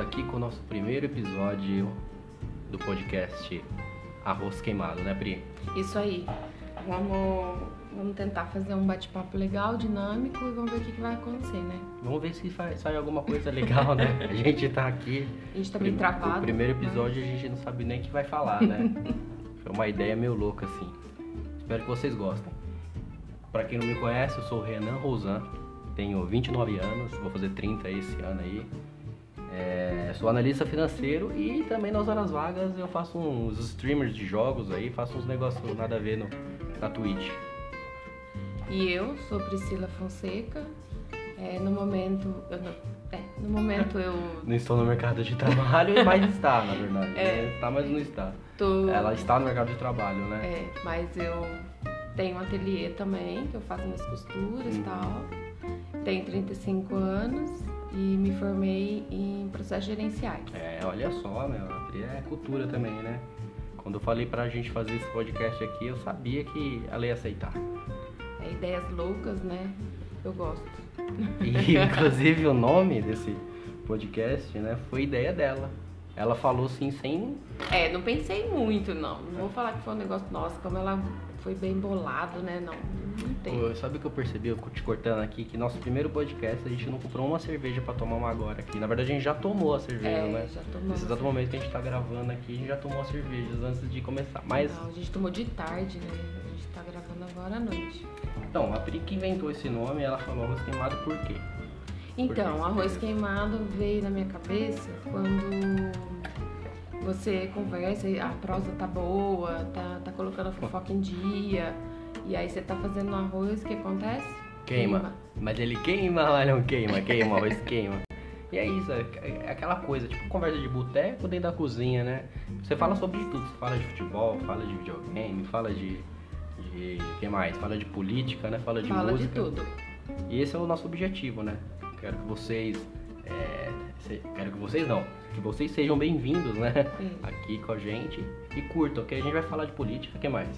aqui com o nosso primeiro episódio do podcast Arroz Queimado, né, Pri? Isso aí. Vamos, vamos tentar fazer um bate-papo legal, dinâmico e vamos ver o que, que vai acontecer, né? Vamos ver se faz, sai alguma coisa legal, né? A gente tá aqui. A gente tá bem travado. O primeiro episódio a gente não sabe nem o que vai falar, né? Foi uma ideia meio louca, assim. Espero que vocês gostem. Pra quem não me conhece, eu sou o Renan Rosan, tenho 29 anos, vou fazer 30 esse ano aí. É, sou analista financeiro e também nas horas vagas eu faço uns streamers de jogos aí, faço uns negócios nada a ver no, na Twitch. E eu sou Priscila Fonseca. É, no momento, eu não, é, no momento eu Não estou no mercado de trabalho, mas está, na verdade. É. né? Está, mas não está. tô, Ela está no mercado de trabalho, né? é, mas eu tenho um ateliê também, que eu faço minhas costuras e Uhum. tal. Tenho 35 anos me formei em processos gerenciais. É, olha só, Pri é cultura também, né? Quando eu falei pra gente fazer esse podcast aqui, eu sabia que ela ia aceitar. É, ideias loucas, né? Eu gosto. E inclusive o nome desse podcast, né, foi ideia dela. Ela falou assim sem. É, não pensei muito, não. Não vou falar que foi um negócio, nossa, como ela foi bem bolado, né? Não, não tem. Pô, sabe o que eu percebi, eu te cortando aqui, que nosso primeiro podcast a gente não comprou uma cerveja pra tomar uma agora aqui. Na verdade a gente já tomou a cerveja, É, né? já tomamos. Nesse exato momento que a gente tá gravando aqui, a gente já tomou as cervejas antes de começar. Mas, Não, a gente tomou de tarde, né? A gente tá gravando agora à noite. então, a Pri que inventou esse nome, ela falou arroz queimado por quê? Então, arroz queimado veio na minha cabeça quando você conversa e a prosa tá boa, tá, tá colocando a fofoca em dia, e aí você tá fazendo arroz, o que acontece? Queima. Mas ele queima, mas não queima, queima, arroz queima. E é isso, é é aquela coisa, tipo conversa de boteco dentro da cozinha, né? Você fala sobre tudo, você fala de futebol, fala de videogame, fala de. de que mais? Fala de política, né? Fala de Fala música. de tudo. E esse é o nosso objetivo, né? Quero que vocês. é, se- quero que vocês não. Que vocês sejam bem-vindos, né? Sim. Aqui com a gente. E curtam, que a gente vai falar de política, o que mais?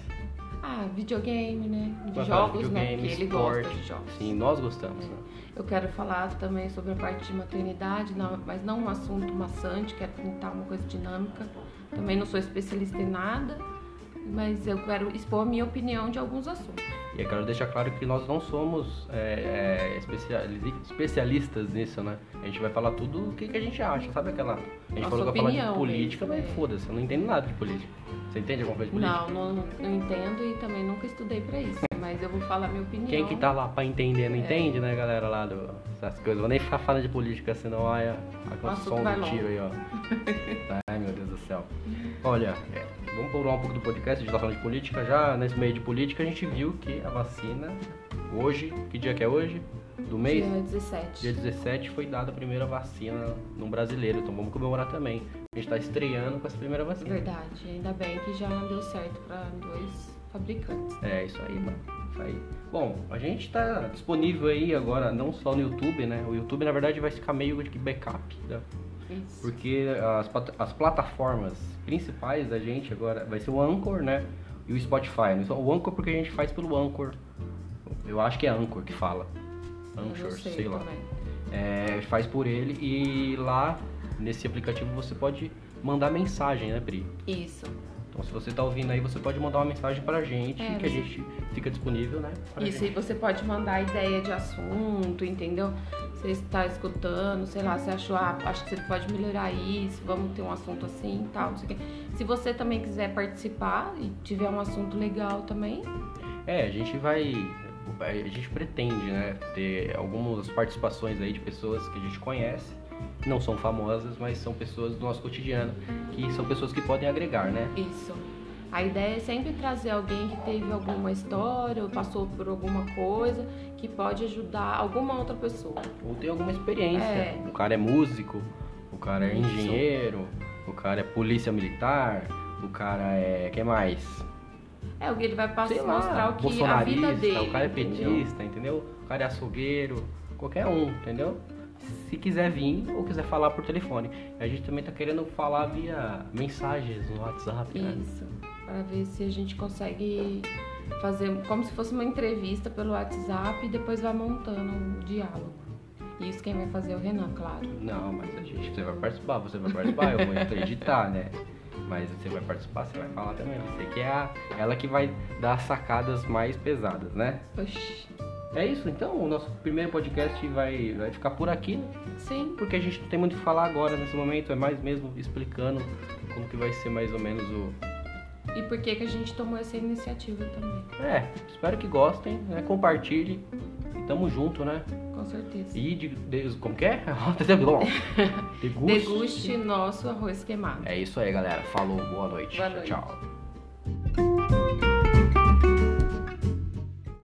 Ah, videogame, né? De Vai jogos, né? videogame, Porque ele esporte. gosta de jogos. Sim, nós gostamos. né? Eu quero falar também sobre a parte de maternidade, não- mas não um assunto maçante, quero tentar uma coisa dinâmica. Também não sou especialista em nada, mas eu quero expor a minha opinião de alguns assuntos. E eu quero deixar claro que nós não somos é, é, especiali- especialistas nisso, né? A gente vai falar tudo o que, que a gente acha, sabe aquela... A gente Nossa falou que vai falar de política, mesmo, mas é. foda-se, eu não entendo nada de política. Você entende alguma coisa de política? Não, não, não entendo e também nunca estudei pra isso, mas eu vou falar a minha opinião. Quem que tá lá pra entender não entende, né, galera, lá do, essas coisas. Vou nem ficar falando de política, senão olha a som do tiro aí, ó. Ai, meu Deus do céu. Olha, vamos pular um pouco do podcast, a gente tá falando de política já. Nesse meio de política, a gente viu que a vacina, hoje, que dia que é hoje? Do mês? Dia 17. Dia 17 foi dada a primeira vacina num brasileiro, então vamos comemorar também. A gente tá estreando com essa primeira vacina. Verdade, ainda bem que já deu certo pra dois fabricantes. É, isso aí, mano. Isso aí. Bom, a gente tá disponível aí agora, não só no YouTube, né? O YouTube, na verdade, vai ficar meio de backup, né? Isso. Porque as, as plataformas principais da gente agora vai ser o Anchor, né? E o Spotify. né? O Anchor porque a gente faz pelo Anchor. Eu acho que é Anchor que fala. Anchor, não sei, lá. É, faz por ele e lá nesse aplicativo você pode mandar mensagem, né, Pri? Isso. Então se você tá ouvindo aí, você pode mandar uma mensagem pra gente, É, que a você- gente fica disponível, né? Isso, gente. e você pode mandar ideia de assunto, entendeu? Você está escutando, sei lá, você achou, ah, acho que você pode melhorar isso, vamos ter um assunto assim e tal, não sei o quê. Se você também quiser participar e tiver um assunto legal também, É, a gente vai. A gente pretende, né? Ter algumas participações aí de pessoas que a gente conhece. Não são famosas, mas são pessoas do nosso cotidiano. Que são pessoas que podem agregar, né? isso. A ideia é sempre trazer alguém que teve alguma história ou passou por alguma coisa que pode ajudar alguma outra pessoa. Ou tem alguma experiência. É. O cara é músico, o cara é Isso. engenheiro, o cara é polícia militar, o cara é. que mais? É, o que ele vai passar, lá, mostrar o que a vida dele. o cara é entendeu? petista, entendeu? O cara é açougueiro, qualquer um, entendeu? Se quiser vir ou quiser falar por telefone. A gente também tá querendo falar via mensagens no WhatsApp, né? Isso, para ver se a gente consegue fazer como se fosse uma entrevista pelo WhatsApp e depois vai montando o diálogo. Isso quem vai fazer é o Renan, claro. Não, mas a gente, você vai participar, você vai participar, eu vou editar, né? Mas você vai participar, você vai falar também. Você que é a, ela que vai dar as sacadas mais pesadas, né? Oxi. É isso, então o nosso primeiro podcast vai, vai ficar por aqui, né? Sim. Porque a gente não tem muito o que falar agora nesse momento, é mais mesmo explicando como que vai ser mais ou menos o. E por que, que a gente tomou essa iniciativa também? É, espero que gostem, né? Compartilhe. E tamo junto, né? Com certeza. E de, de- como que é? Deguste. Deguste nosso arroz queimado. É isso aí, galera. Falou, boa noite. Boa tchau, noite. tchau.